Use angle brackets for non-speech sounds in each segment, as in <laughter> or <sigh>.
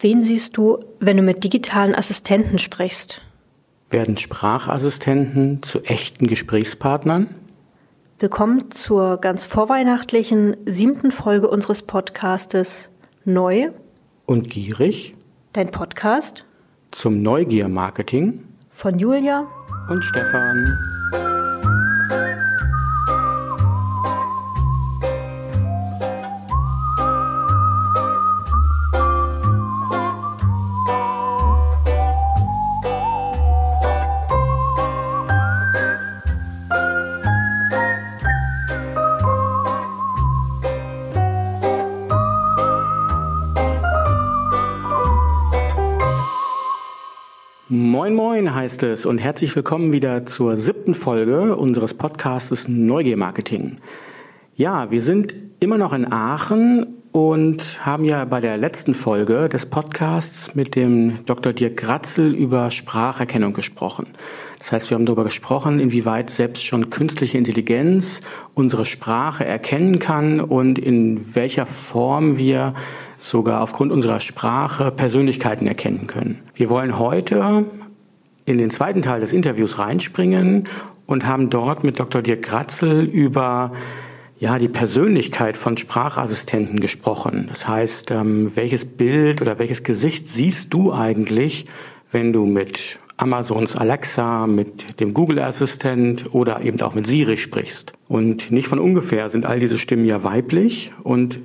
Wen siehst du, wenn du mit digitalen Assistenten sprichst? Werden Sprachassistenten zu echten Gesprächspartnern? Willkommen zur ganz vorweihnachtlichen siebten Folge unseres Podcastes Neu und Gierig. Dein Podcast zum Neugier-Marketing von Julia und Stefan. Moin Moin heißt es und herzlich willkommen wieder zur siebten Folge unseres Podcastes Neugier Marketing. Ja, wir sind immer noch in Aachen und haben ja bei der letzten Folge des Podcasts mit dem Dr. Dirk Gratzel über Spracherkennung gesprochen. Das heißt, wir haben darüber gesprochen, inwieweit selbst schon künstliche Intelligenz unsere Sprache erkennen kann und in welcher Form wir sogar aufgrund unserer Sprache Persönlichkeiten erkennen können. Wir wollen heute in den zweiten Teil des Interviews reinspringen und haben dort mit Dr. Dirk Gratzel über ja, die Persönlichkeit von Sprachassistenten gesprochen. Das heißt, ähm, welches Bild oder welches Gesicht siehst du eigentlich, wenn du mit Amazons Alexa, mit dem Google Assistent oder eben auch mit Siri sprichst. Und nicht von ungefähr sind all diese Stimmen ja weiblich und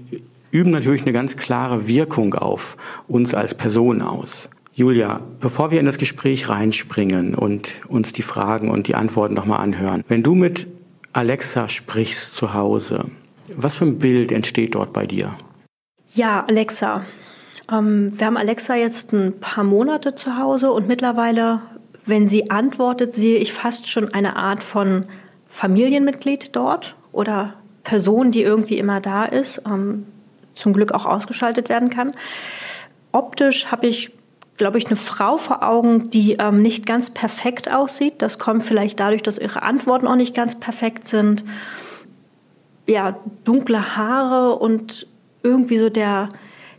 üben natürlich eine ganz klare Wirkung auf uns als Person aus. Julia, bevor wir in das Gespräch reinspringen und uns die Fragen und die Antworten nochmal anhören, wenn du mit Alexa sprichst zu Hause, was für ein Bild entsteht dort bei dir? Ja, Alexa. Ähm, wir haben Alexa jetzt ein paar Monate zu Hause und mittlerweile, wenn sie antwortet, sehe ich fast schon eine Art von Familienmitglied dort oder Person, die irgendwie immer da ist. Ähm, zum Glück auch ausgeschaltet werden kann. Optisch habe ich, glaube ich, eine Frau vor Augen, die ähm, nicht ganz perfekt aussieht. Das kommt vielleicht dadurch, dass ihre Antworten auch nicht ganz perfekt sind. Ja, dunkle Haare und irgendwie so der,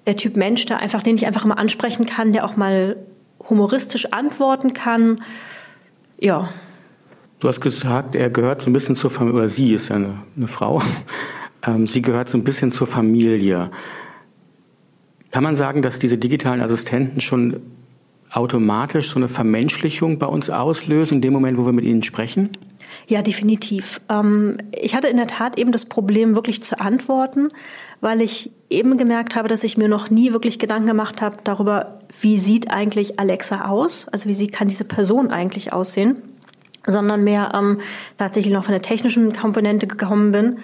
der Typ Mensch, der einfach, den ich einfach mal ansprechen kann, der auch mal humoristisch antworten kann. Ja. Du hast gesagt, er gehört so ein bisschen zur Familie, oder sie ist ja eine, eine Frau, <laughs> ähm, sie gehört so ein bisschen zur Familie. Kann man sagen, dass diese digitalen Assistenten schon automatisch so eine Vermenschlichung bei uns auslösen, in dem Moment, wo wir mit ihnen sprechen? Ja, definitiv. Ähm, ich hatte in der Tat eben das Problem, wirklich zu antworten, weil ich eben gemerkt habe, dass ich mir noch nie wirklich Gedanken gemacht habe darüber, wie sieht eigentlich Alexa aus? Also wie kann diese Person eigentlich aussehen? Sondern mehr ähm, tatsächlich noch von der technischen Komponente gekommen bin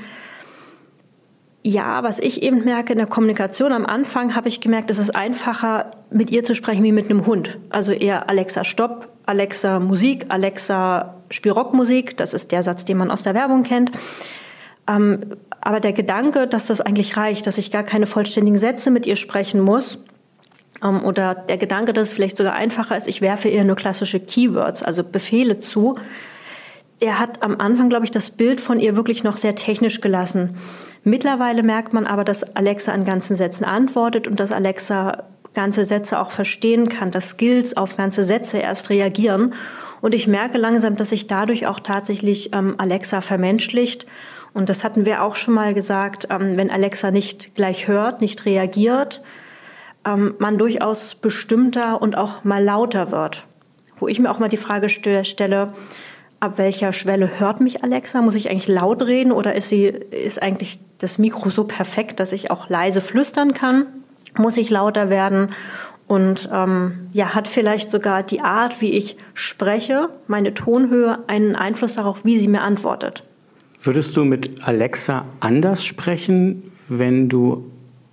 ja, was ich eben merke in der Kommunikation am Anfang, habe ich gemerkt, es ist einfacher, mit ihr zu sprechen wie mit einem Hund. Also eher Alexa Stopp, Alexa Musik, Alexa Spiel Rockmusik. Das ist der Satz, den man aus der Werbung kennt. Ähm, aber der Gedanke, dass das eigentlich reicht, dass ich gar keine vollständigen Sätze mit ihr sprechen muss, ähm, oder der Gedanke, dass es vielleicht sogar einfacher ist, ich werfe ihr nur klassische Keywords, also Befehle zu, der hat am Anfang, glaube ich, das Bild von ihr wirklich noch sehr technisch gelassen. Mittlerweile merkt man aber, dass Alexa an ganzen Sätzen antwortet und dass Alexa ganze Sätze auch verstehen kann, dass Skills auf ganze Sätze erst reagieren. Und ich merke langsam, dass sich dadurch auch tatsächlich ähm, Alexa vermenschlicht. Und das hatten wir auch schon mal gesagt, ähm, wenn Alexa nicht gleich hört, nicht reagiert, ähm, man durchaus bestimmter und auch mal lauter wird. Wo ich mir auch mal die Frage stelle, ab welcher Schwelle hört mich Alexa? Muss ich eigentlich laut reden oder ist sie, ist eigentlich das Mikro so perfekt, dass ich auch leise flüstern kann? Muss ich lauter werden? Und ähm, ja, hat vielleicht sogar die Art, wie ich spreche, meine Tonhöhe, einen Einfluss darauf, wie sie mir antwortet. Würdest du mit Alexa anders sprechen, wenn du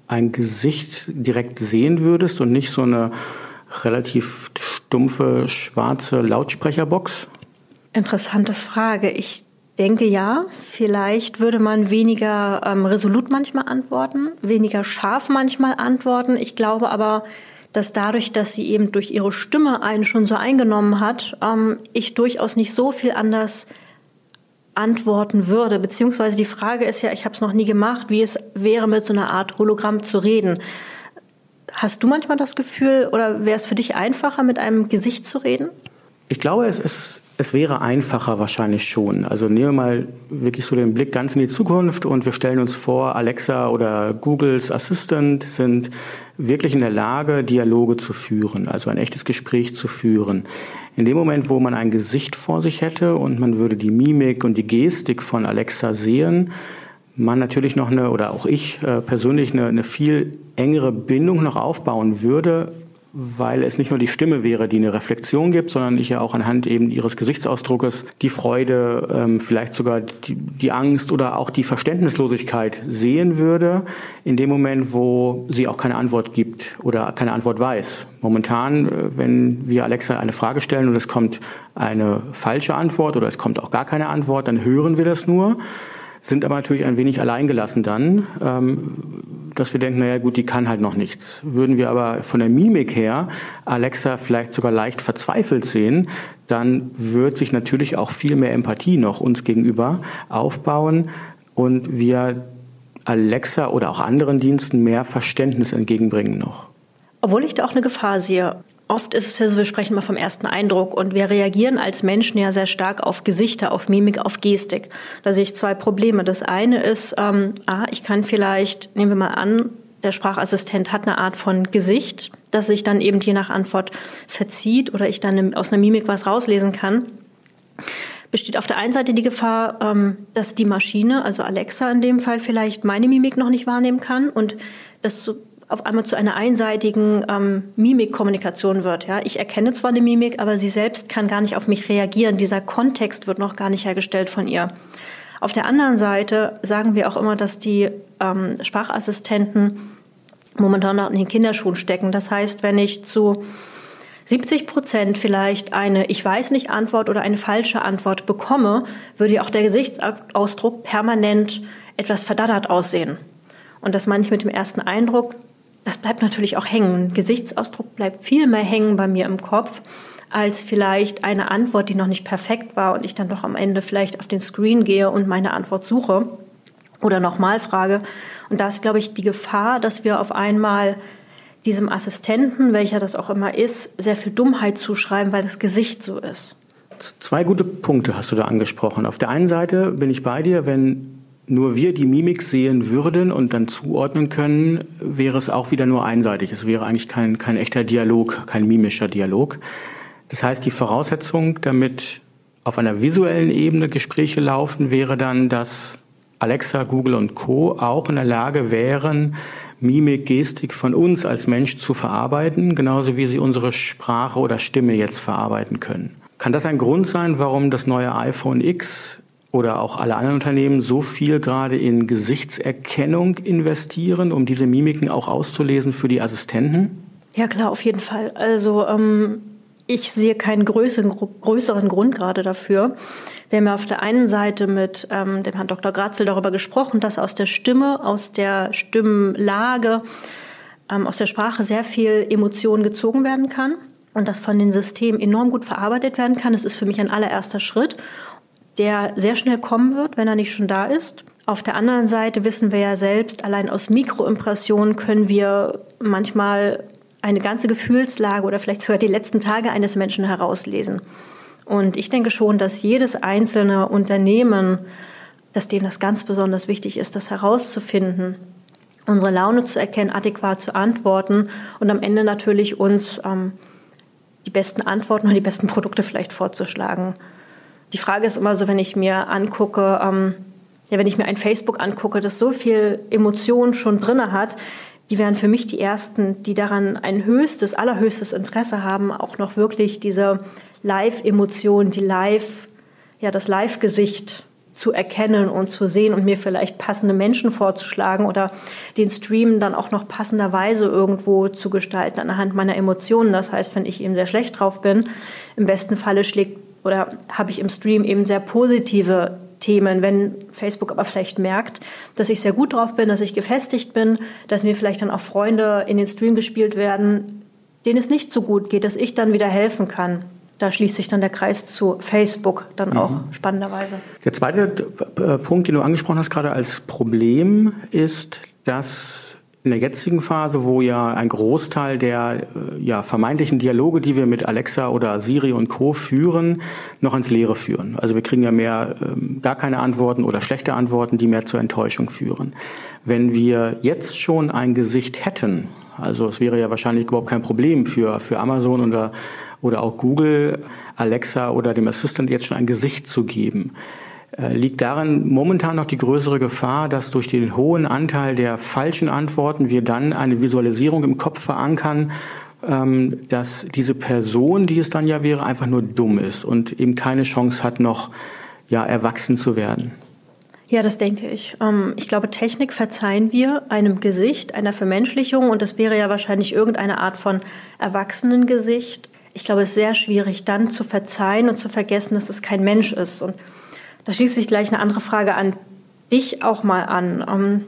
ein Gesicht direkt sehen würdest und nicht so eine relativ stumpfe schwarze Lautsprecherbox? Interessante Frage. Ich denke ja, vielleicht würde man weniger ähm, resolut manchmal antworten, weniger scharf manchmal antworten. Ich glaube aber, dass dadurch, dass sie eben durch ihre Stimme einen schon so eingenommen hat, ähm, ich durchaus nicht so viel anders antworten würde. Beziehungsweise die Frage ist ja, ich habe es noch nie gemacht, wie es wäre, mit so einer Art Hologramm zu reden. Hast du manchmal das Gefühl oder wäre es für dich einfacher, mit einem Gesicht zu reden? Ich glaube, es ist es wäre einfacher wahrscheinlich schon. Also nehmen wir mal wirklich so den Blick ganz in die Zukunft und wir stellen uns vor, Alexa oder Googles Assistant sind wirklich in der Lage, Dialoge zu führen, also ein echtes Gespräch zu führen. In dem Moment, wo man ein Gesicht vor sich hätte und man würde die Mimik und die Gestik von Alexa sehen, man natürlich noch eine, oder auch ich äh, persönlich eine, eine viel engere Bindung noch aufbauen würde, weil es nicht nur die Stimme wäre, die eine Reflexion gibt, sondern ich ja auch anhand eben ihres Gesichtsausdruckes die Freude, ähm, vielleicht sogar die, die Angst oder auch die Verständnislosigkeit sehen würde, in dem Moment, wo sie auch keine Antwort gibt oder keine Antwort weiß. Momentan, äh, wenn wir Alexa eine Frage stellen und es kommt eine falsche Antwort oder es kommt auch gar keine Antwort, dann hören wir das nur sind aber natürlich ein wenig alleingelassen dann, ähm, dass wir denken, naja gut, die kann halt noch nichts. Würden wir aber von der Mimik her Alexa vielleicht sogar leicht verzweifelt sehen, dann wird sich natürlich auch viel mehr Empathie noch uns gegenüber aufbauen und wir Alexa oder auch anderen Diensten mehr Verständnis entgegenbringen noch. Obwohl ich da auch eine Gefahr sehe. Oft ist es ja so, wir sprechen mal vom ersten Eindruck und wir reagieren als Menschen ja sehr stark auf Gesichter, auf Mimik, auf Gestik. Da sehe ich zwei Probleme. Das eine ist, ähm, ah, ich kann vielleicht, nehmen wir mal an, der Sprachassistent hat eine Art von Gesicht, das sich dann eben je nach Antwort verzieht oder ich dann aus einer Mimik was rauslesen kann. Besteht auf der einen Seite die Gefahr, ähm, dass die Maschine, also Alexa in dem Fall, vielleicht meine Mimik noch nicht wahrnehmen kann und das auf einmal zu einer einseitigen ähm, Mimikkommunikation wird. Ja, ich erkenne zwar eine Mimik, aber sie selbst kann gar nicht auf mich reagieren. Dieser Kontext wird noch gar nicht hergestellt von ihr. Auf der anderen Seite sagen wir auch immer, dass die ähm, Sprachassistenten momentan noch in den Kinderschuhen stecken. Das heißt, wenn ich zu 70 Prozent vielleicht eine Ich weiß nicht Antwort oder eine falsche Antwort bekomme, würde auch der Gesichtsausdruck permanent etwas verdattert aussehen. Und das meine ich mit dem ersten Eindruck, das bleibt natürlich auch hängen. Ein Gesichtsausdruck bleibt viel mehr hängen bei mir im Kopf als vielleicht eine Antwort, die noch nicht perfekt war und ich dann doch am Ende vielleicht auf den Screen gehe und meine Antwort suche oder nochmal frage. Und da ist, glaube ich, die Gefahr, dass wir auf einmal diesem Assistenten, welcher das auch immer ist, sehr viel Dummheit zuschreiben, weil das Gesicht so ist. Zwei gute Punkte hast du da angesprochen. Auf der einen Seite bin ich bei dir, wenn nur wir die Mimik sehen würden und dann zuordnen können, wäre es auch wieder nur einseitig. Es wäre eigentlich kein, kein echter Dialog, kein mimischer Dialog. Das heißt, die Voraussetzung, damit auf einer visuellen Ebene Gespräche laufen, wäre dann, dass Alexa, Google und Co. auch in der Lage wären, Mimik, Gestik von uns als Mensch zu verarbeiten, genauso wie sie unsere Sprache oder Stimme jetzt verarbeiten können. Kann das ein Grund sein, warum das neue iPhone X oder auch alle anderen Unternehmen so viel gerade in Gesichtserkennung investieren, um diese Mimiken auch auszulesen für die Assistenten? Ja klar, auf jeden Fall. Also ähm, ich sehe keinen größeren, größeren Grund gerade dafür. Wir haben ja auf der einen Seite mit ähm, dem Herrn Dr. Gratzel darüber gesprochen, dass aus der Stimme, aus der Stimmlage, ähm, aus der Sprache sehr viel Emotion gezogen werden kann und das von den Systemen enorm gut verarbeitet werden kann. Das ist für mich ein allererster Schritt der sehr schnell kommen wird, wenn er nicht schon da ist. Auf der anderen Seite wissen wir ja selbst, allein aus Mikroimpressionen können wir manchmal eine ganze Gefühlslage oder vielleicht sogar die letzten Tage eines Menschen herauslesen. Und ich denke schon, dass jedes einzelne Unternehmen, dass dem das ganz besonders wichtig ist, das herauszufinden, unsere Laune zu erkennen, adäquat zu antworten und am Ende natürlich uns ähm, die besten Antworten und die besten Produkte vielleicht vorzuschlagen. Die Frage ist immer so, wenn ich mir angucke, ähm, ja, wenn ich mir ein Facebook angucke, das so viel Emotion schon drinne hat, die wären für mich die ersten, die daran ein höchstes, allerhöchstes Interesse haben, auch noch wirklich diese Live-Emotion, die Live, ja, das Live-Gesicht zu erkennen und zu sehen und mir vielleicht passende Menschen vorzuschlagen oder den Stream dann auch noch passenderweise irgendwo zu gestalten anhand meiner Emotionen. Das heißt, wenn ich eben sehr schlecht drauf bin, im besten Falle schlägt oder habe ich im Stream eben sehr positive Themen, wenn Facebook aber vielleicht merkt, dass ich sehr gut drauf bin, dass ich gefestigt bin, dass mir vielleicht dann auch Freunde in den Stream gespielt werden, denen es nicht so gut geht, dass ich dann wieder helfen kann. Da schließt sich dann der Kreis zu Facebook dann mhm. auch spannenderweise. Der zweite äh, Punkt, den du angesprochen hast, gerade als Problem, ist, dass in der jetzigen Phase, wo ja ein Großteil der äh, ja, vermeintlichen Dialoge, die wir mit Alexa oder Siri und Co. führen, noch ins Leere führen. Also wir kriegen ja mehr ähm, gar keine Antworten oder schlechte Antworten, die mehr zur Enttäuschung führen. Wenn wir jetzt schon ein Gesicht hätten, also es wäre ja wahrscheinlich überhaupt kein Problem für, für Amazon oder, oder auch Google, Alexa oder dem Assistant jetzt schon ein Gesicht zu geben. Äh, liegt darin momentan noch die größere Gefahr, dass durch den hohen Anteil der falschen Antworten wir dann eine Visualisierung im Kopf verankern, ähm, dass diese Person, die es dann ja wäre, einfach nur dumm ist und eben keine Chance hat, noch ja, erwachsen zu werden. Ja, das denke ich. Ähm, ich glaube, Technik verzeihen wir einem Gesicht, einer Vermenschlichung und das wäre ja wahrscheinlich irgendeine Art von Erwachsenengesicht. Ich glaube, es ist sehr schwierig, dann zu verzeihen und zu vergessen, dass es kein Mensch ist. Und da schließt sich gleich eine andere Frage an dich auch mal an. Ähm,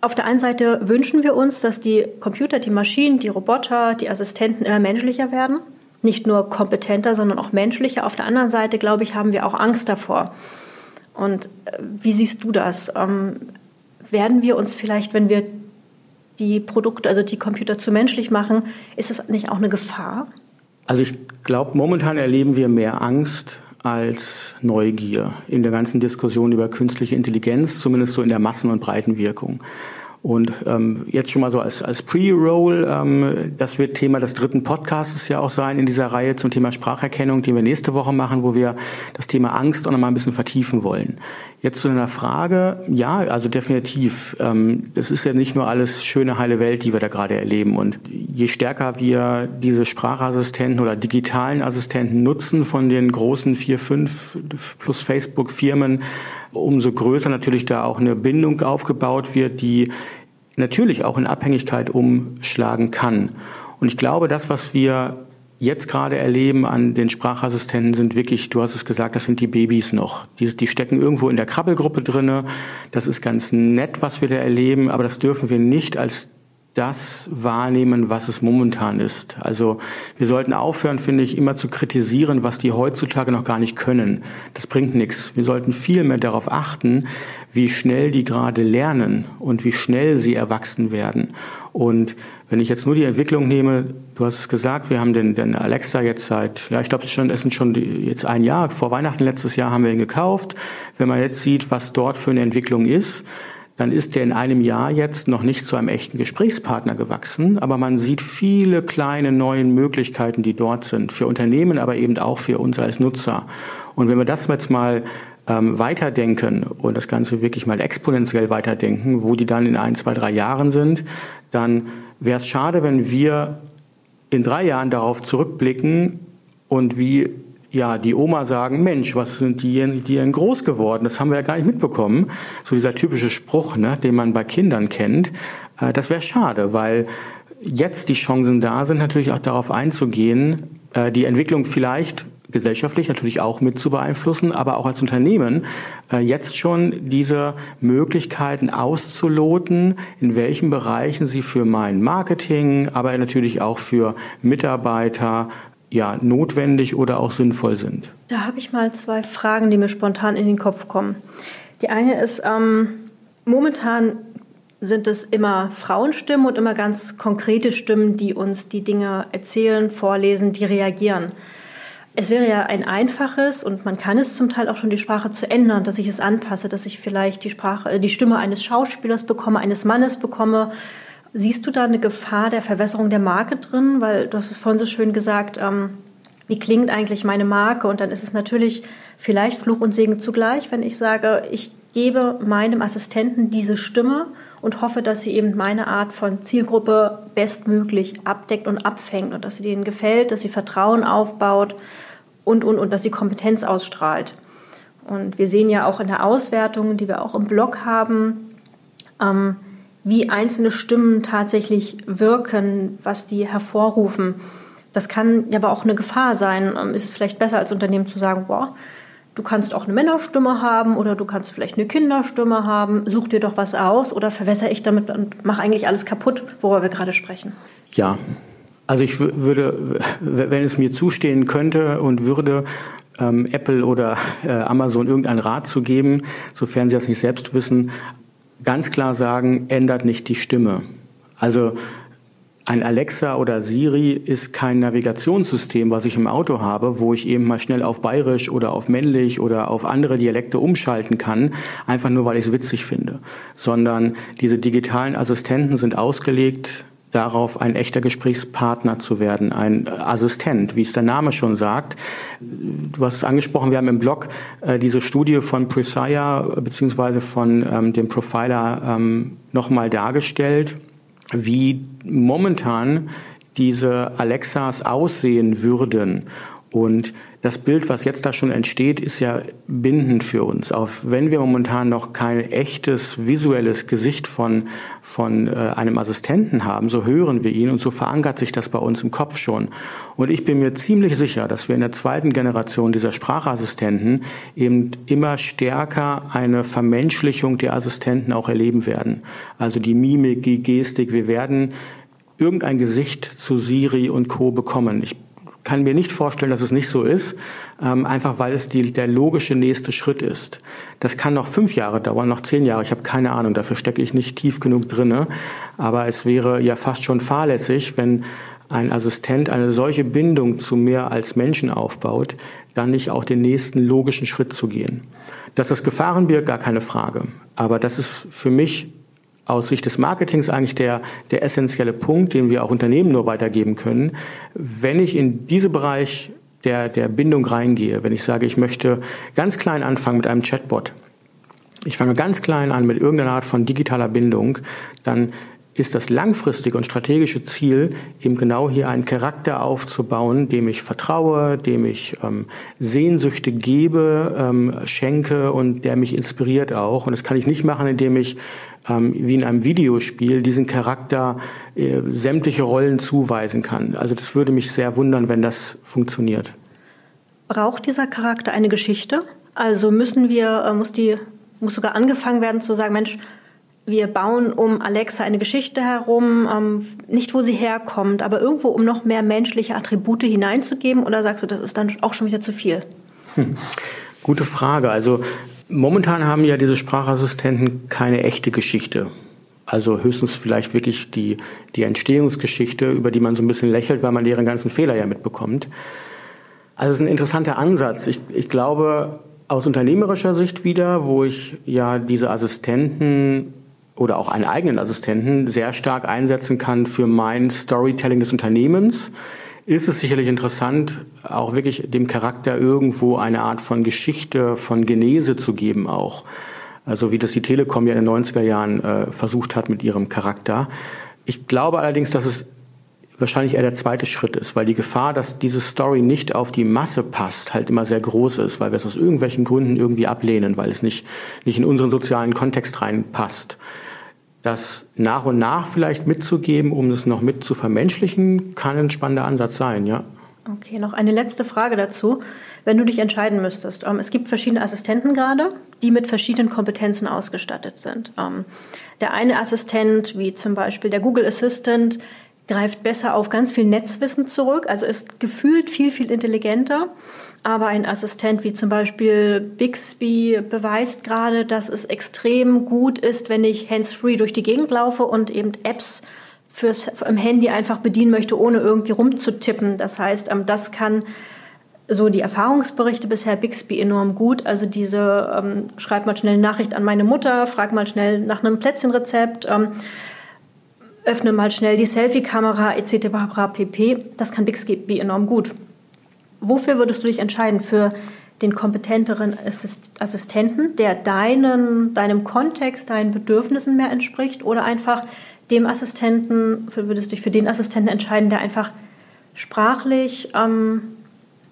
auf der einen Seite wünschen wir uns, dass die Computer, die Maschinen, die Roboter, die Assistenten immer menschlicher werden. Nicht nur kompetenter, sondern auch menschlicher. Auf der anderen Seite, glaube ich, haben wir auch Angst davor. Und äh, wie siehst du das? Ähm, werden wir uns vielleicht, wenn wir die Produkte, also die Computer zu menschlich machen, ist das nicht auch eine Gefahr? Also ich glaube, momentan erleben wir mehr Angst als Neugier in der ganzen Diskussion über künstliche Intelligenz, zumindest so in der Massen- und Breitenwirkung. Und ähm, jetzt schon mal so als, als Pre-Roll, ähm, das wird Thema des dritten Podcasts ja auch sein in dieser Reihe zum Thema Spracherkennung, den wir nächste Woche machen, wo wir das Thema Angst auch noch mal ein bisschen vertiefen wollen. Jetzt zu einer Frage, ja, also definitiv. Ähm, das ist ja nicht nur alles schöne, heile Welt, die wir da gerade erleben. Und je stärker wir diese Sprachassistenten oder digitalen Assistenten nutzen von den großen vier, fünf plus Facebook-Firmen, umso größer natürlich da auch eine Bindung aufgebaut wird, die natürlich auch in Abhängigkeit umschlagen kann. Und ich glaube, das, was wir jetzt gerade erleben an den Sprachassistenten sind wirklich, du hast es gesagt, das sind die Babys noch. Die, die stecken irgendwo in der Krabbelgruppe drinne. Das ist ganz nett, was wir da erleben, aber das dürfen wir nicht als das wahrnehmen, was es momentan ist. Also wir sollten aufhören, finde ich, immer zu kritisieren, was die heutzutage noch gar nicht können. Das bringt nichts. Wir sollten viel mehr darauf achten, wie schnell die gerade lernen und wie schnell sie erwachsen werden. Und wenn ich jetzt nur die Entwicklung nehme, du hast es gesagt, wir haben den, den Alexa jetzt seit, ja, ich glaube, es, es sind schon jetzt ein Jahr, vor Weihnachten letztes Jahr haben wir ihn gekauft. Wenn man jetzt sieht, was dort für eine Entwicklung ist, dann ist der in einem Jahr jetzt noch nicht zu einem echten Gesprächspartner gewachsen, aber man sieht viele kleine neuen Möglichkeiten, die dort sind, für Unternehmen, aber eben auch für uns als Nutzer. Und wenn wir das jetzt mal ähm, weiterdenken und das Ganze wirklich mal exponentiell weiterdenken, wo die dann in ein, zwei, drei Jahren sind, dann wäre es schade, wenn wir in drei Jahren darauf zurückblicken und wie ja, die Oma sagen, Mensch, was sind die, denn groß geworden? Das haben wir ja gar nicht mitbekommen. So dieser typische Spruch, ne, den man bei Kindern kennt. Äh, das wäre schade, weil jetzt die Chancen da sind, natürlich auch darauf einzugehen, äh, die Entwicklung vielleicht gesellschaftlich natürlich auch mit zu beeinflussen, aber auch als Unternehmen äh, jetzt schon diese Möglichkeiten auszuloten, in welchen Bereichen sie für mein Marketing, aber natürlich auch für Mitarbeiter ja, notwendig oder auch sinnvoll sind? Da habe ich mal zwei Fragen, die mir spontan in den Kopf kommen. Die eine ist, ähm, momentan sind es immer Frauenstimmen und immer ganz konkrete Stimmen, die uns die Dinge erzählen, vorlesen, die reagieren. Es wäre ja ein einfaches und man kann es zum Teil auch schon die Sprache zu ändern, dass ich es anpasse, dass ich vielleicht die Sprache, äh, die Stimme eines Schauspielers bekomme, eines Mannes bekomme Siehst du da eine Gefahr der Verwässerung der Marke drin? Weil du hast es vorhin so schön gesagt, ähm, wie klingt eigentlich meine Marke? Und dann ist es natürlich vielleicht Fluch und Segen zugleich, wenn ich sage, ich gebe meinem Assistenten diese Stimme und hoffe, dass sie eben meine Art von Zielgruppe bestmöglich abdeckt und abfängt und dass sie denen gefällt, dass sie Vertrauen aufbaut und, und, und dass sie Kompetenz ausstrahlt. Und wir sehen ja auch in der Auswertung, die wir auch im Blog haben, ähm, wie einzelne Stimmen tatsächlich wirken, was die hervorrufen. Das kann ja aber auch eine Gefahr sein. Ähm, ist es vielleicht besser als Unternehmen zu sagen, boah, du kannst auch eine Männerstimme haben oder du kannst vielleicht eine Kinderstimme haben, such dir doch was aus oder verwässere ich damit und mache eigentlich alles kaputt, worüber wir gerade sprechen. Ja, also ich würde, wenn es mir zustehen könnte und würde, ähm, Apple oder äh, Amazon irgendeinen Rat zu geben, sofern sie das nicht selbst wissen, ganz klar sagen, ändert nicht die Stimme. Also ein Alexa oder Siri ist kein Navigationssystem, was ich im Auto habe, wo ich eben mal schnell auf Bayerisch oder auf männlich oder auf andere Dialekte umschalten kann, einfach nur weil ich es witzig finde, sondern diese digitalen Assistenten sind ausgelegt darauf, ein echter Gesprächspartner zu werden, ein Assistent, wie es der Name schon sagt. Du hast es angesprochen, wir haben im Blog äh, diese Studie von Presaya beziehungsweise von ähm, dem Profiler ähm, nochmal dargestellt wie momentan diese Alexas aussehen würden. Und das Bild, was jetzt da schon entsteht, ist ja bindend für uns. Auch wenn wir momentan noch kein echtes visuelles Gesicht von, von äh, einem Assistenten haben, so hören wir ihn und so verankert sich das bei uns im Kopf schon. Und ich bin mir ziemlich sicher, dass wir in der zweiten Generation dieser Sprachassistenten eben immer stärker eine Vermenschlichung der Assistenten auch erleben werden. Also die Mimik, die Gestik, wir werden irgendein Gesicht zu Siri und Co. bekommen. Ich kann mir nicht vorstellen, dass es nicht so ist, ähm, einfach weil es die, der logische nächste Schritt ist. Das kann noch fünf Jahre dauern, noch zehn Jahre, ich habe keine Ahnung, dafür stecke ich nicht tief genug drinne. Aber es wäre ja fast schon fahrlässig, wenn ein Assistent eine solche Bindung zu mehr als Menschen aufbaut, dann nicht auch den nächsten logischen Schritt zu gehen. Dass das Gefahren birgt, gar keine Frage. Aber das ist für mich aus Sicht des Marketings eigentlich der, der essentielle Punkt, den wir auch Unternehmen nur weitergeben können. Wenn ich in diesen Bereich der, der Bindung reingehe, wenn ich sage, ich möchte ganz klein anfangen mit einem Chatbot, ich fange ganz klein an mit irgendeiner Art von digitaler Bindung, dann ist das langfristige und strategische Ziel, eben genau hier einen Charakter aufzubauen, dem ich vertraue, dem ich ähm, Sehnsüchte gebe, ähm, schenke und der mich inspiriert auch. Und das kann ich nicht machen, indem ich ähm, wie in einem Videospiel diesen Charakter äh, sämtliche Rollen zuweisen kann. Also das würde mich sehr wundern, wenn das funktioniert. Braucht dieser Charakter eine Geschichte? Also müssen wir, äh, muss die, muss sogar angefangen werden zu sagen, Mensch, wir bauen um Alexa eine Geschichte herum, ähm, nicht wo sie herkommt, aber irgendwo, um noch mehr menschliche Attribute hineinzugeben? Oder sagst du, das ist dann auch schon wieder zu viel? Hm. Gute Frage. Also momentan haben ja diese Sprachassistenten keine echte Geschichte. Also höchstens vielleicht wirklich die, die Entstehungsgeschichte, über die man so ein bisschen lächelt, weil man deren ganzen Fehler ja mitbekommt. Also es ist ein interessanter Ansatz. Ich, ich glaube, aus unternehmerischer Sicht wieder, wo ich ja diese Assistenten oder auch einen eigenen Assistenten sehr stark einsetzen kann für mein Storytelling des Unternehmens, ist es sicherlich interessant, auch wirklich dem Charakter irgendwo eine Art von Geschichte, von Genese zu geben auch. Also wie das die Telekom ja in den 90er Jahren äh, versucht hat mit ihrem Charakter. Ich glaube allerdings, dass es wahrscheinlich eher der zweite Schritt ist, weil die Gefahr, dass diese Story nicht auf die Masse passt, halt immer sehr groß ist, weil wir es aus irgendwelchen Gründen irgendwie ablehnen, weil es nicht, nicht in unseren sozialen Kontext reinpasst das nach und nach vielleicht mitzugeben, um es noch mit zu vermenschlichen, kann ein spannender Ansatz sein, ja. Okay, noch eine letzte Frage dazu. Wenn du dich entscheiden müsstest, ähm, es gibt verschiedene Assistenten gerade, die mit verschiedenen Kompetenzen ausgestattet sind. Ähm, der eine Assistent, wie zum Beispiel der Google Assistant, greift besser auf ganz viel Netzwissen zurück, also ist gefühlt viel, viel intelligenter. Aber ein Assistent wie zum Beispiel Bixby beweist gerade, dass es extrem gut ist, wenn ich hands-free durch die Gegend laufe und eben Apps fürs im Handy einfach bedienen möchte, ohne irgendwie rumzutippen. Das heißt, ähm, das kann so die Erfahrungsberichte bisher Bixby enorm gut. Also diese ähm, schreibt mal schnell eine Nachricht an meine Mutter, frag mal schnell nach einem Plätzchenrezept. Ähm, öffne mal schnell die Selfie-Kamera etc. pp. Das kann Bixby enorm gut. Wofür würdest du dich entscheiden? Für den kompetenteren Assistenten, der deinen, deinem Kontext, deinen Bedürfnissen mehr entspricht oder einfach dem Assistenten, würdest du dich für den Assistenten entscheiden, der einfach sprachlich ähm,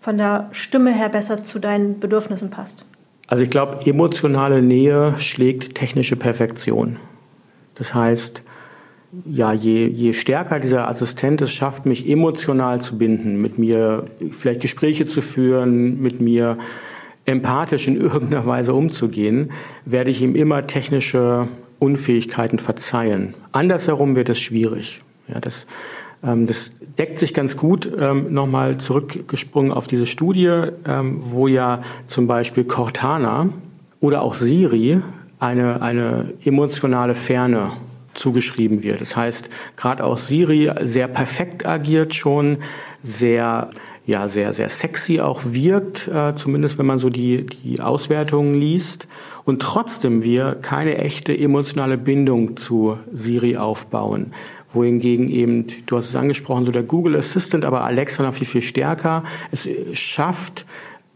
von der Stimme her besser zu deinen Bedürfnissen passt? Also ich glaube, emotionale Nähe schlägt technische Perfektion. Das heißt, ja, je, je stärker dieser Assistent es schafft, mich emotional zu binden, mit mir vielleicht Gespräche zu führen, mit mir empathisch in <laughs> irgendeiner Weise umzugehen, werde ich ihm immer technische Unfähigkeiten verzeihen. Andersherum wird es schwierig. Ja, das, ähm, das deckt sich ganz gut ähm, nochmal zurückgesprungen auf diese Studie, ähm, wo ja zum Beispiel Cortana oder auch Siri eine, eine emotionale Ferne zugeschrieben wird. Das heißt, gerade auch Siri sehr perfekt agiert schon, sehr ja sehr sehr sexy auch wirkt, äh, zumindest wenn man so die die Auswertungen liest und trotzdem wir keine echte emotionale Bindung zu Siri aufbauen wohingegen eben, du hast es angesprochen, so der Google Assistant, aber Alexa noch viel, viel stärker, es schafft,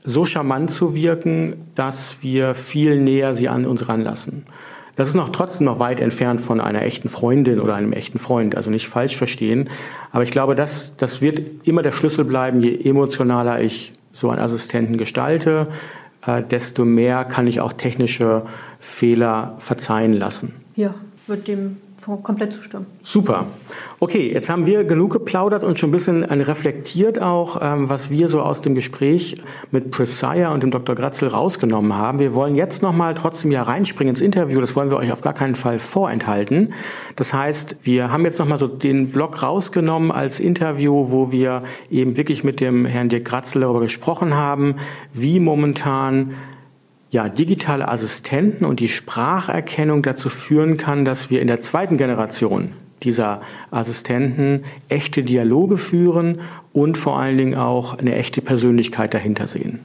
so charmant zu wirken, dass wir viel näher sie an uns ranlassen. Das ist noch trotzdem noch weit entfernt von einer echten Freundin oder einem echten Freund, also nicht falsch verstehen. Aber ich glaube, das, das wird immer der Schlüssel bleiben, je emotionaler ich so einen Assistenten gestalte, äh, desto mehr kann ich auch technische Fehler verzeihen lassen. Ja, wird dem komplett zustimmen. Super. Okay, jetzt haben wir genug geplaudert und schon ein bisschen reflektiert auch, ähm, was wir so aus dem Gespräch mit Presire und dem Dr. Gratzel rausgenommen haben. Wir wollen jetzt nochmal trotzdem ja reinspringen ins Interview. Das wollen wir euch auf gar keinen Fall vorenthalten. Das heißt, wir haben jetzt nochmal so den Blog rausgenommen als Interview, wo wir eben wirklich mit dem Herrn Dirk Gratzel darüber gesprochen haben, wie momentan ja, digitale Assistenten und die Spracherkennung dazu führen kann, dass wir in der zweiten Generation dieser Assistenten echte Dialoge führen und vor allen Dingen auch eine echte Persönlichkeit dahinter sehen.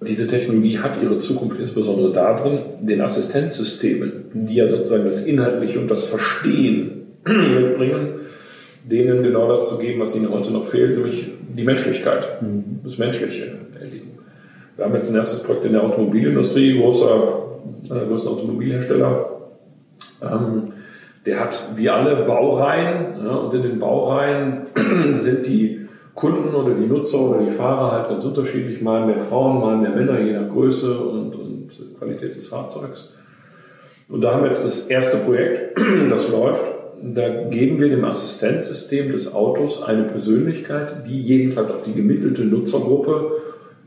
Diese Technologie hat ihre Zukunft insbesondere darin, den Assistenzsystemen, die ja sozusagen das Inhaltliche und das Verstehen <clears throat> mitbringen, denen genau das zu geben, was ihnen heute noch fehlt, nämlich die Menschlichkeit, mhm. das Menschliche. Wir haben jetzt ein erstes Projekt in der Automobilindustrie, großer, einer der größten Automobilhersteller. Ähm, der hat wie alle Baureihen ja, und in den Baureihen <clears throat> sind die Kunden oder die Nutzer oder die Fahrer halt ganz unterschiedlich, mal mehr Frauen, mal mehr Männer, je nach Größe und, und Qualität des Fahrzeugs. Und da haben wir jetzt das erste Projekt, <clears throat> das läuft. Da geben wir dem Assistenzsystem des Autos eine Persönlichkeit, die jedenfalls auf die gemittelte Nutzergruppe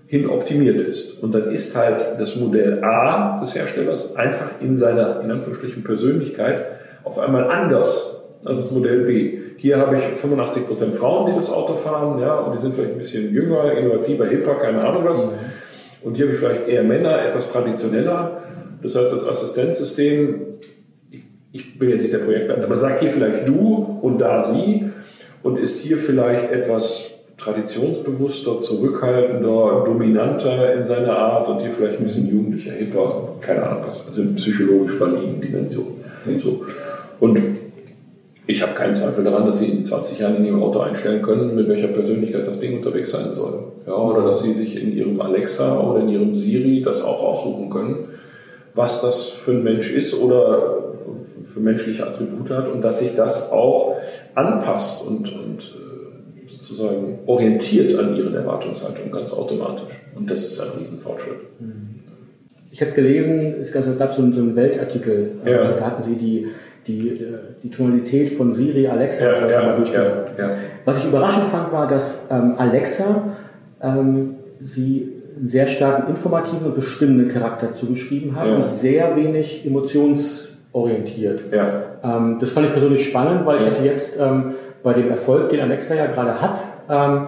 hin optimiert ist. Und dann ist halt das Modell A des Herstellers einfach in seiner, in Anführungsstrichen, Persönlichkeit auf einmal anders als das Modell B. Hier habe ich 85% Frauen, die das Auto fahren, ja, und die sind vielleicht ein bisschen jünger, innovativer, hipper, keine Ahnung was. Mhm. Und hier habe ich vielleicht eher Männer, etwas traditioneller. Das heißt, das Assistenzsystem, ich, ich bin jetzt nicht der Projektleiter, aber sagt hier vielleicht du und da sie und ist hier vielleicht etwas traditionsbewusster, zurückhaltender, dominanter in seiner Art und hier vielleicht ein bisschen jugendlicher, hipper, keine Ahnung was, also in psychologisch validen Dimensionen. So. Und ich habe keinen Zweifel daran, dass Sie in 20 Jahren in Ihrem Auto einstellen können, mit welcher Persönlichkeit das Ding unterwegs sein soll. Ja, oder dass Sie sich in Ihrem Alexa oder in Ihrem Siri das auch aussuchen können, was das für ein Mensch ist oder für menschliche Attribute hat und dass sich das auch anpasst und, und sozusagen orientiert an ihren Erwartungshaltungen ganz automatisch. Und das ist ein Riesenfortschritt. Ich habe gelesen, es gab so einen, Weltartikel, äh, ja. da hatten sie die, die, äh, die Tonalität von Siri, Alexa ja, ja, mal durchgegangen. Ja, Was ich überraschend fand, war, dass ähm, Alexa ähm, sie einen sehr starken informativen und bestimmenden Charakter zugeschrieben haben und sehr wenig emotionsorientiert. Ähm, das fand ich persönlich spannend, weil ich hatte jetzt ähm, bei dem Erfolg, den Alexa ja gerade hat, ähm,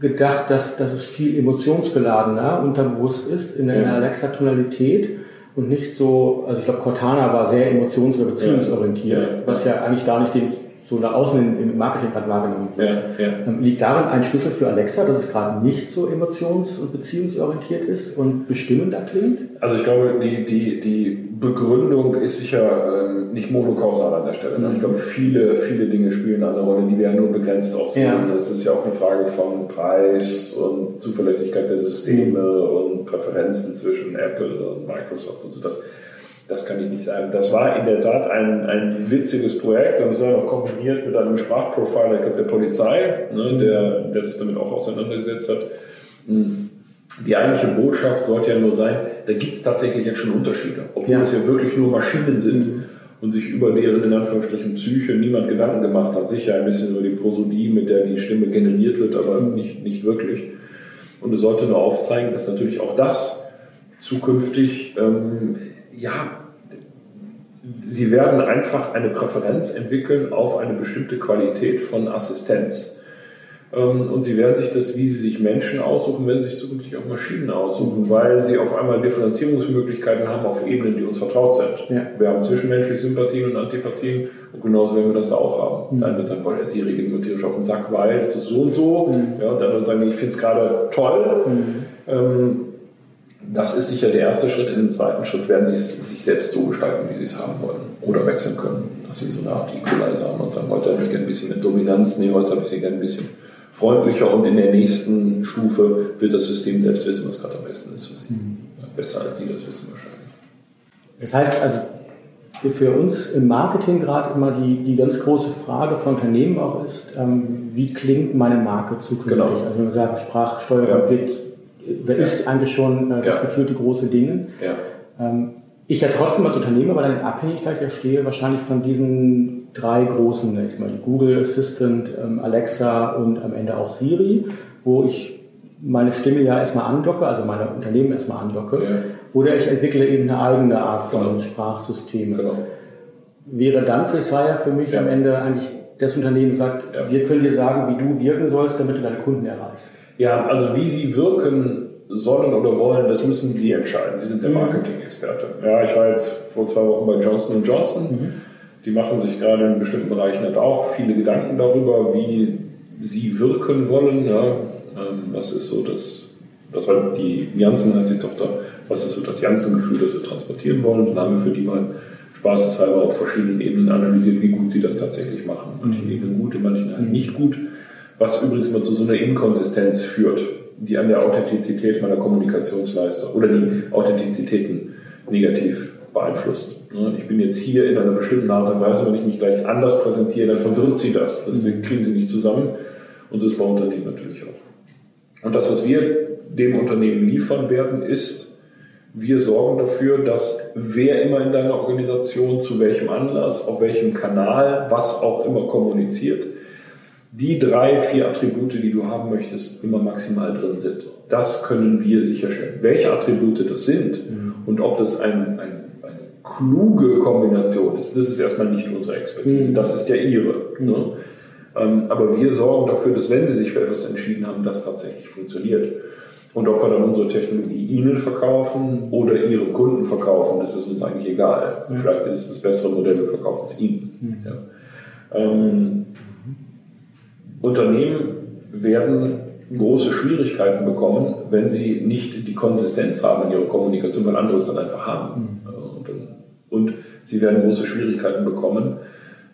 gedacht, dass, dass es viel emotionsgeladener unterbewusst ist in der, ja. der Alexa-Tonalität und nicht so, also ich glaube, Cortana war sehr emotions- oder beziehungsorientiert, ja. was ja eigentlich gar nicht den so nach außen im Marketing gerade wahrgenommen wird. Ja. Ähm, liegt daran ein Schlüssel für Alexa, dass es gerade nicht so emotions- und beziehungsorientiert ist und bestimmender klingt? Also ich glaube, die, die, die Begründung ist sicher ähm, nicht monokausal an der Stelle. Ne? Ich glaube, viele, viele Dinge spielen eine Rolle, die wir ja nur begrenzt auch sehen. Ja. Das ist ja auch eine Frage von Preis und Zuverlässigkeit der Systeme mhm. und Präferenzen zwischen Apple und Microsoft und so. Das, das kann ich nicht sagen. Das war in der Tat ein, ein witziges Projekt und es war noch kombiniert mit einem Sprachprofiler, ich glaube, der Polizei, ne, der, der sich damit auch auseinandergesetzt hat. Hm. Die eigentliche Botschaft sollte ja nur sein, da gibt es tatsächlich jetzt schon Unterschiede, obwohl ja. es ja wirklich nur Maschinen sind mhm. und sich über deren in Anführungsstrichen Psyche niemand Gedanken gemacht hat. Sicher ein bisschen über die Prosodie, mit der die Stimme generiert wird, aber mhm. nicht, nicht wirklich. Und es sollte nur aufzeigen, dass natürlich auch das zukünftig ähm, ja, sie werden einfach eine Präferenz entwickeln auf eine bestimmte Qualität von Assistenz. Ähm, und sie werden sich das, wie sie sich Menschen aussuchen, werden sie sich zukünftig auch Maschinen aussuchen, weil sie auf einmal Differenzierungsmöglichkeiten haben auf Ebenen, die uns vertraut sind. Ja. Wir haben zwischenmenschlich Sympathien und Antipathien und genauso werden wir das da auch haben. Mhm. Dann wird sagen, boah, der Siri geht mir tierisch auf den Sack, weil das ist so und so. Mhm. Ja, und dann wird sagen, ich finde es gerade toll. Mhm. Ähm, das ist sicher der erste Schritt. In dem zweiten Schritt werden sie es sich selbst so gestalten, wie sie es haben wollen. Oder wechseln können. Dass sie so eine Art Equalizer haben und sagen, heute habe ich gerne ein bisschen mit Dominanz, nee, heute habe ich sie gerne ein bisschen freundlicher und in der nächsten Stufe wird das System selbst wissen, was gerade am besten ist für sie. Mhm. besser als sie das wissen wahrscheinlich. Das heißt also, für, für uns im Marketing gerade immer die, die ganz große Frage von Unternehmen auch ist, ähm, wie klingt meine Marke zukünftig? Genau. Also wenn wir sagen, Sprachsteuerung ja. wird, da ist eigentlich schon äh, das ja. gefühlte große Ding. Ja. Ähm, ich ja trotzdem als Unternehmer, weil dann in Abhängigkeit ja stehe, wahrscheinlich von diesen drei großen, ich mal Google Assistant, ähm, Alexa und am Ende auch Siri, wo ich meine Stimme ja erstmal andocke, also meine Unternehmen erstmal andocke, ja. oder ich entwickle eben eine eigene Art von genau. Sprachsysteme. Genau. Wäre dann Presire für mich ja. am Ende eigentlich das Unternehmen sagt, ja. wir können dir sagen, wie du wirken sollst, damit du deine Kunden erreichst. Ja, also wie sie wirken sollen oder wollen, das müssen Sie entscheiden. Sie sind der mhm. Marketing-Experte. Ja, ich war jetzt vor zwei Wochen bei Johnson Johnson. Mhm. Die machen sich gerade in bestimmten Bereichen halt auch viele Gedanken darüber, wie sie wirken wollen. Ja. Ähm, was ist so das, das war die Janssen heißt die Tochter, was ist so das Janssen-Gefühl, das wir transportieren wollen. Dann haben wir für die mal spaßeshalber auf verschiedenen Ebenen analysiert, wie gut sie das tatsächlich machen. In manchen mhm. Ebenen gut, in manchen halt nicht gut. Was übrigens mal zu so einer Inkonsistenz führt die an der Authentizität meiner Kommunikationsleistung oder die Authentizitäten negativ beeinflusst. Ne, ich bin jetzt hier in einer bestimmten Art und Weise, wenn ich mich gleich anders präsentiere, dann verwirrt sie das. Das mhm. kriegen sie nicht zusammen. Und so ist bei Unternehmen natürlich auch. Und das, was wir dem Unternehmen liefern werden, ist, wir sorgen dafür, dass wer immer in deiner Organisation zu welchem Anlass, auf welchem Kanal, was auch immer kommuniziert, die drei, vier Attribute, die du haben möchtest, immer maximal drin sind. Das können wir sicherstellen. Welche Attribute das sind mhm. und ob das ein, ein, eine kluge Kombination ist, das ist erstmal nicht unsere Expertise, mhm. das ist ja ihre. Mhm. Ne? Ähm, aber wir sorgen dafür, dass wenn sie sich für etwas entschieden haben, das tatsächlich funktioniert. Und ob wir dann unsere Technologie ihnen verkaufen oder ihren Kunden verkaufen, das ist uns eigentlich egal. Mhm. Vielleicht ist es das bessere Modell, wir verkaufen es ihnen. Mhm. Ja. Ähm, Unternehmen werden große Schwierigkeiten bekommen, wenn sie nicht die Konsistenz haben in ihrer Kommunikation, weil andere es dann einfach haben. Mhm. Und sie werden große Schwierigkeiten bekommen,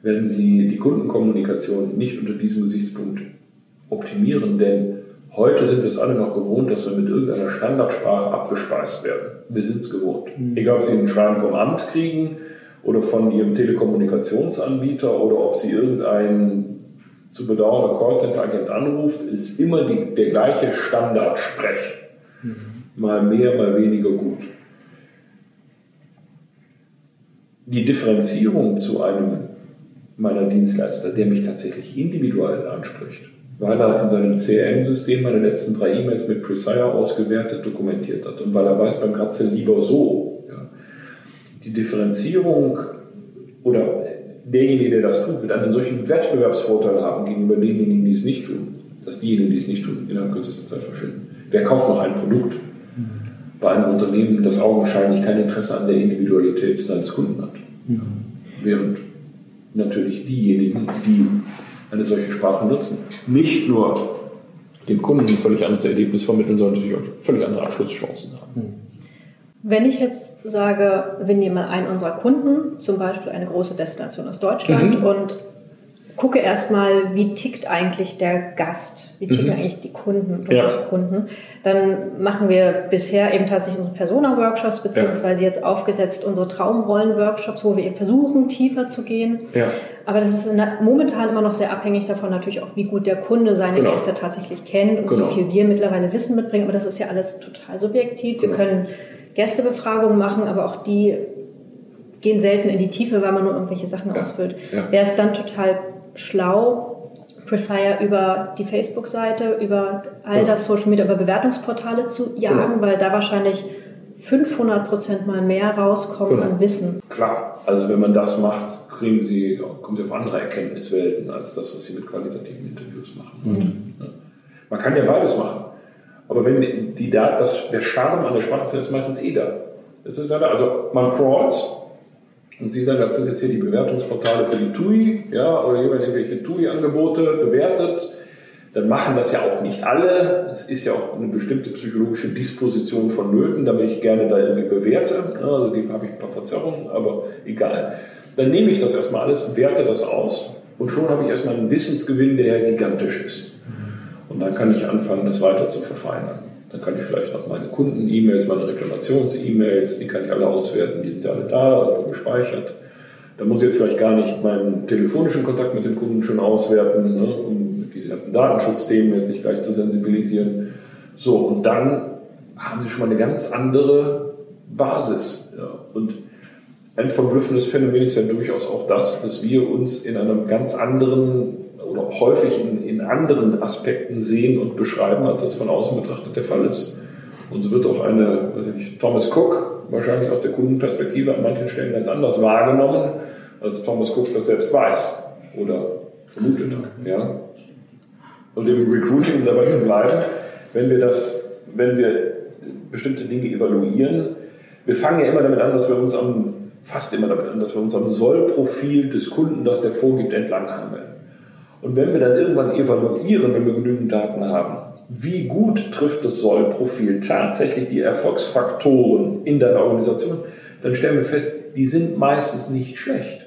wenn sie die Kundenkommunikation nicht unter diesem Gesichtspunkt optimieren, denn heute sind wir es alle noch gewohnt, dass wir mit irgendeiner Standardsprache abgespeist werden. Wir sind es gewohnt. Mhm. Egal, ob Sie einen Schreiben vom Amt kriegen oder von Ihrem Telekommunikationsanbieter oder ob Sie irgendein zu bedauernder Callcenter-Agent anruft, ist immer die, der gleiche Standardsprech. Mhm. Mal mehr, mal weniger gut. Die Differenzierung zu einem meiner Dienstleister, der mich tatsächlich individuell anspricht, weil er in seinem CRM-System meine letzten drei E-Mails mit Presire ausgewertet dokumentiert hat und weil er weiß, beim Kratze lieber so. Ja. Die Differenzierung oder derjenige, der das tut, wird einen solchen Wettbewerbsvorteil haben gegenüber denjenigen, die es nicht tun, dass diejenigen, die es nicht tun, innerhalb kürzester Zeit verschwinden. Wer kauft noch ein Produkt mhm. bei einem Unternehmen, das augenscheinlich kein Interesse an der Individualität seines Kunden hat? Mhm. Während natürlich diejenigen, die eine solche Sprache nutzen, nicht nur dem Kunden ein völlig anderes Erlebnis vermitteln, sondern natürlich auch völlig andere Abschlusschancen haben. Wenn ich jetzt sage, wir nehmen mal einen unserer Kunden, zum Beispiel eine große Destination aus Deutschland mhm. und gucke erstmal, wie tickt eigentlich der Gast, wie ticken mhm. eigentlich die Kunden, ja. Kunden, dann machen wir bisher eben tatsächlich unsere Persona-Workshops, beziehungsweise ja. jetzt aufgesetzt unsere Traumrollen-Workshops, wo wir eben versuchen, tiefer zu gehen. Ja. Aber das ist momentan immer noch sehr abhängig davon, natürlich auch, wie gut der Kunde seine genau. Gäste tatsächlich kennt und genau. wie viel wir mittlerweile Wissen mitbringen. Aber das ist ja alles total subjektiv. Genau. Wir können Gästebefragungen machen, aber auch die gehen selten in die Tiefe, weil man nur irgendwelche Sachen ja. ausfüllt. Ja. Wäre es dann total schlau, Presire über die Facebook-Seite, über all das Social Media, über Bewertungsportale zu jagen, genau. weil da wahrscheinlich 500 Prozent mal mehr rauskommt genau. an Wissen. Klar, also wenn man das macht, kriegen Sie, kommen Sie auf andere Erkenntniswelten als das, was Sie mit qualitativen Interviews machen. Mhm. Ja. Man kann ja beides machen. Aber wenn die Daten, das, der Charme an der Sprache ist meistens eh da. Ist da. Also man crawlt und Sie sagen, das sind jetzt hier die Bewertungsportale für die TUI, ja, oder jemand irgendwelche TUI-Angebote bewertet. Dann machen das ja auch nicht alle. Es ist ja auch eine bestimmte psychologische Disposition von Nöten, damit ich gerne da irgendwie bewerte. Also die habe ich ein paar Verzerrungen, aber egal. Dann nehme ich das erstmal alles werte das aus und schon habe ich erstmal einen Wissensgewinn, der gigantisch ist. Und dann kann ich anfangen, das weiter zu verfeinern. Dann kann ich vielleicht noch meine Kunden-E-Mails, meine Reklamations-E-Mails, die kann ich alle auswerten, die sind ja alle da, irgendwo gespeichert. Da muss ich jetzt vielleicht gar nicht meinen telefonischen Kontakt mit dem Kunden schon auswerten, ne, um diese ganzen Datenschutzthemen jetzt nicht gleich zu sensibilisieren. So, und dann haben Sie schon mal eine ganz andere Basis. Ja. Und ein verblüffendes Phänomen ist ja durchaus auch das, dass wir uns in einem ganz anderen häufig in, in anderen Aspekten sehen und beschreiben, als das von außen betrachtet der Fall ist. Und so wird auch eine, weiß ich Thomas Cook wahrscheinlich aus der Kundenperspektive an manchen Stellen ganz anders wahrgenommen, als Thomas Cook das selbst weiß oder vermutet. Ja. Und im Recruiting, dabei zu bleiben, wenn wir das, wenn wir bestimmte Dinge evaluieren, wir fangen ja immer damit an, dass wir uns am, fast immer damit an, dass wir uns am Sollprofil des Kunden, das der vorgibt, entlanghangeln. Und wenn wir dann irgendwann evaluieren, wenn wir genügend Daten haben, wie gut trifft das Sollprofil tatsächlich die Erfolgsfaktoren in deiner Organisation, dann stellen wir fest, die sind meistens nicht schlecht,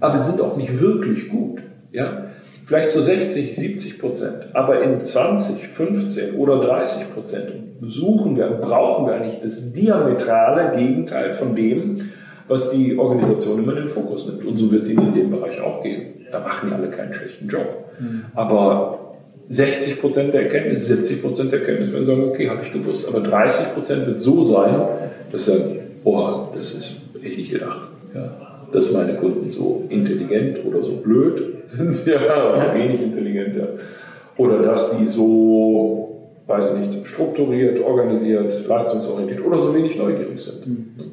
aber sie sind auch nicht wirklich gut. Ja? Vielleicht zu 60, 70 Prozent, aber in 20, 15 oder 30 Prozent suchen wir, brauchen wir eigentlich das diametrale Gegenteil von dem, was die Organisation immer in den Fokus nimmt. Und so wird es ihnen in dem Bereich auch gehen. Da machen die alle keinen schlechten Job. Mhm. Aber 60 Prozent der Erkenntnis, 70 Prozent der Erkenntnis werden sagen, okay, habe ich gewusst. Aber 30 Prozent wird so sein, dass sie sagen, oh, das ist echt nicht gedacht. Ja, dass meine Kunden so intelligent oder so blöd sind, <laughs> ja, also wenig intelligent, ja. Oder dass die so, weiß ich nicht, strukturiert, organisiert, leistungsorientiert oder so wenig neugierig sind. Mhm.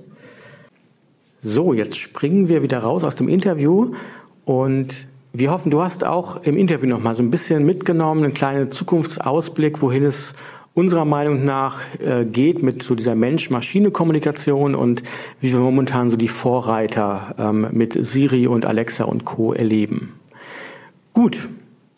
So, jetzt springen wir wieder raus aus dem Interview und wir hoffen, du hast auch im Interview noch mal so ein bisschen mitgenommen, einen kleinen Zukunftsausblick, wohin es unserer Meinung nach äh, geht mit so dieser Mensch-Maschine-Kommunikation und wie wir momentan so die Vorreiter ähm, mit Siri und Alexa und Co. erleben. Gut,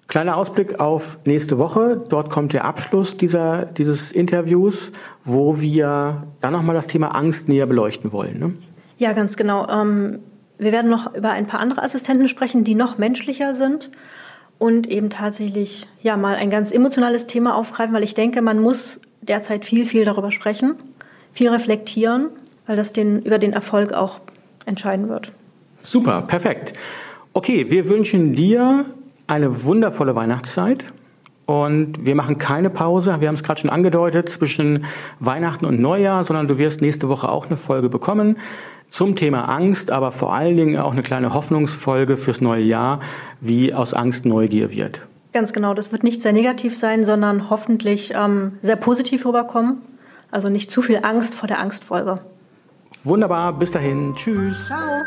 kleiner Ausblick auf nächste Woche. Dort kommt der Abschluss dieser, dieses Interviews, wo wir dann nochmal das Thema Angst näher beleuchten wollen. Ne? Ja, ganz genau. Ähm wir werden noch über ein paar andere Assistenten sprechen, die noch menschlicher sind und eben tatsächlich ja mal ein ganz emotionales Thema aufgreifen, weil ich denke, man muss derzeit viel, viel darüber sprechen, viel reflektieren, weil das den, über den Erfolg auch entscheiden wird. Super, perfekt. Okay, wir wünschen dir eine wundervolle Weihnachtszeit. Und wir machen keine Pause, wir haben es gerade schon angedeutet, zwischen Weihnachten und Neujahr, sondern du wirst nächste Woche auch eine Folge bekommen zum Thema Angst, aber vor allen Dingen auch eine kleine Hoffnungsfolge fürs neue Jahr, wie aus Angst Neugier wird. Ganz genau, das wird nicht sehr negativ sein, sondern hoffentlich ähm, sehr positiv rüberkommen. Also nicht zu viel Angst vor der Angstfolge. Wunderbar, bis dahin, tschüss. Ciao.